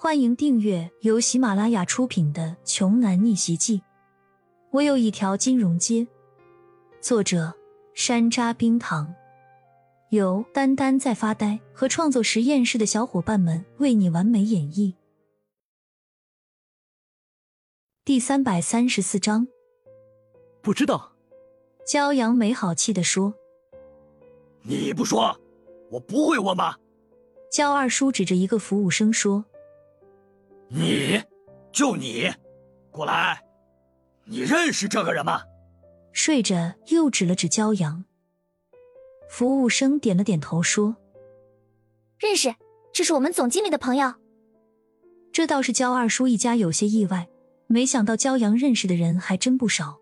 欢迎订阅由喜马拉雅出品的《穷男逆袭记》。我有一条金融街。作者：山楂冰糖，由丹丹在发呆和创作实验室的小伙伴们为你完美演绎。第三百三十四章。不知道。骄阳没好气的说：“你不说，我不会问吗？”焦二叔指着一个服务生说。你，就你，过来！你认识这个人吗？睡着又指了指骄阳。服务生点了点头说：“认识，这是我们总经理的朋友。”这倒是焦二叔一家有些意外，没想到骄阳认识的人还真不少。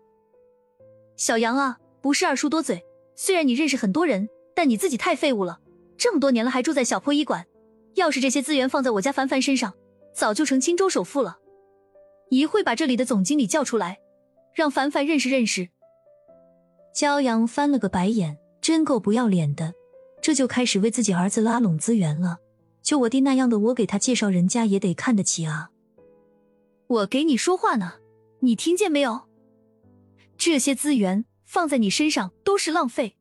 小杨啊，不是二叔多嘴，虽然你认识很多人，但你自己太废物了，这么多年了还住在小破医馆。要是这些资源放在我家凡凡身上。早就成青州首富了，一会把这里的总经理叫出来，让凡凡认识认识。骄阳翻了个白眼，真够不要脸的，这就开始为自己儿子拉拢资源了。就我弟那样的，我给他介绍，人家也得看得起啊。我给你说话呢，你听见没有？这些资源放在你身上都是浪费。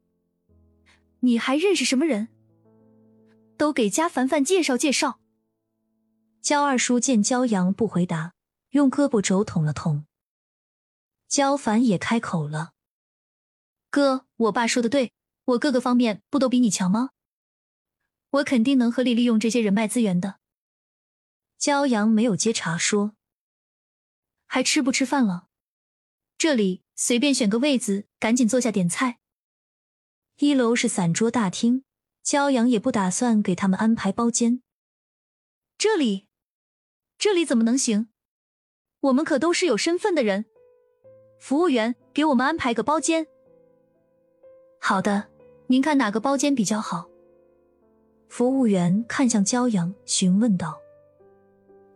你还认识什么人？都给家凡凡介绍介绍。焦二叔见焦阳不回答，用胳膊肘捅了捅。焦凡也开口了：“哥，我爸说的对，我各个方面不都比你强吗？我肯定能合理利用这些人脉资源的。”焦阳没有接茬，说：“还吃不吃饭了？这里随便选个位子，赶紧坐下点菜。一楼是散桌大厅，焦阳也不打算给他们安排包间。这里。”这里怎么能行？我们可都是有身份的人。服务员，给我们安排个包间。好的，您看哪个包间比较好？服务员看向骄阳，询问道。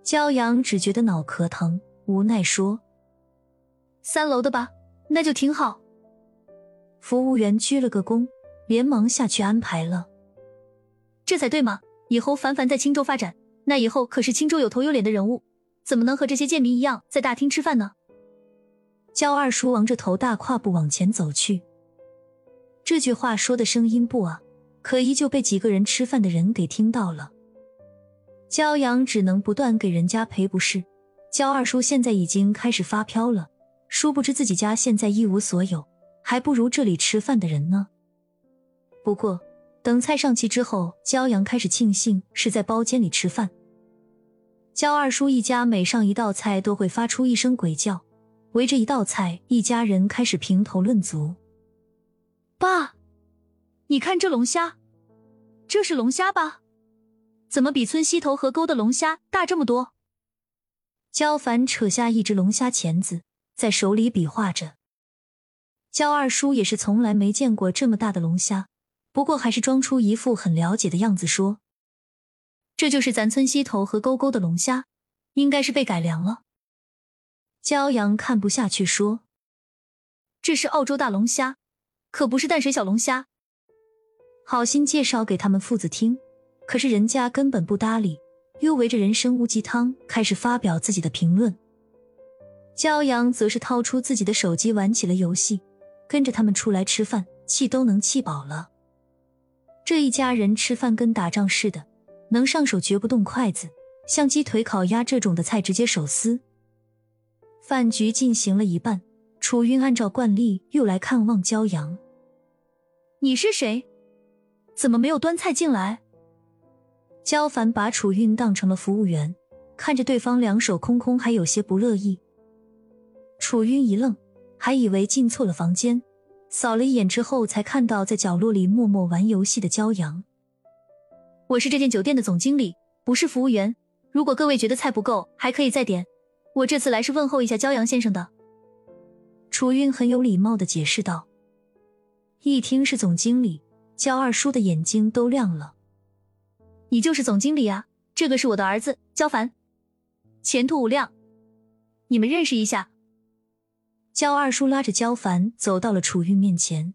骄阳只觉得脑壳疼，无奈说：“三楼的吧，那就挺好。”服务员鞠了个躬，连忙下去安排了。这才对嘛！以后凡凡在青州发展。那以后可是青州有头有脸的人物，怎么能和这些贱民一样在大厅吃饭呢？焦二叔昂着头，大跨步往前走去。这句话说的声音不啊，可依旧被几个人吃饭的人给听到了。焦阳只能不断给人家赔不是。焦二叔现在已经开始发飘了，殊不知自己家现在一无所有，还不如这里吃饭的人呢。不过。等菜上齐之后，焦阳开始庆幸是在包间里吃饭。焦二叔一家每上一道菜都会发出一声鬼叫，围着一道菜，一家人开始评头论足。爸，你看这龙虾，这是龙虾吧？怎么比村西头河沟的龙虾大这么多？焦凡扯下一只龙虾钳子，在手里比划着。焦二叔也是从来没见过这么大的龙虾。不过还是装出一副很了解的样子说：“这就是咱村西头和沟沟的龙虾，应该是被改良了。”骄阳看不下去说：“这是澳洲大龙虾，可不是淡水小龙虾。”好心介绍给他们父子听，可是人家根本不搭理，又围着人参乌鸡汤开始发表自己的评论。骄阳则是掏出自己的手机玩起了游戏，跟着他们出来吃饭，气都能气饱了。这一家人吃饭跟打仗似的，能上手绝不动筷子，像鸡腿、烤鸭这种的菜直接手撕。饭局进行了一半，楚韵按照惯例又来看望骄阳。你是谁？怎么没有端菜进来？焦凡把楚韵当成了服务员，看着对方两手空空，还有些不乐意。楚韵一愣，还以为进错了房间。扫了一眼之后，才看到在角落里默默玩游戏的骄阳。我是这间酒店的总经理，不是服务员。如果各位觉得菜不够，还可以再点。我这次来是问候一下骄阳先生的。楚韵很有礼貌的解释道。一听是总经理，焦二叔的眼睛都亮了。你就是总经理啊？这个是我的儿子焦凡，前途无量，你们认识一下。焦二叔拉着焦凡走到了楚韵面前。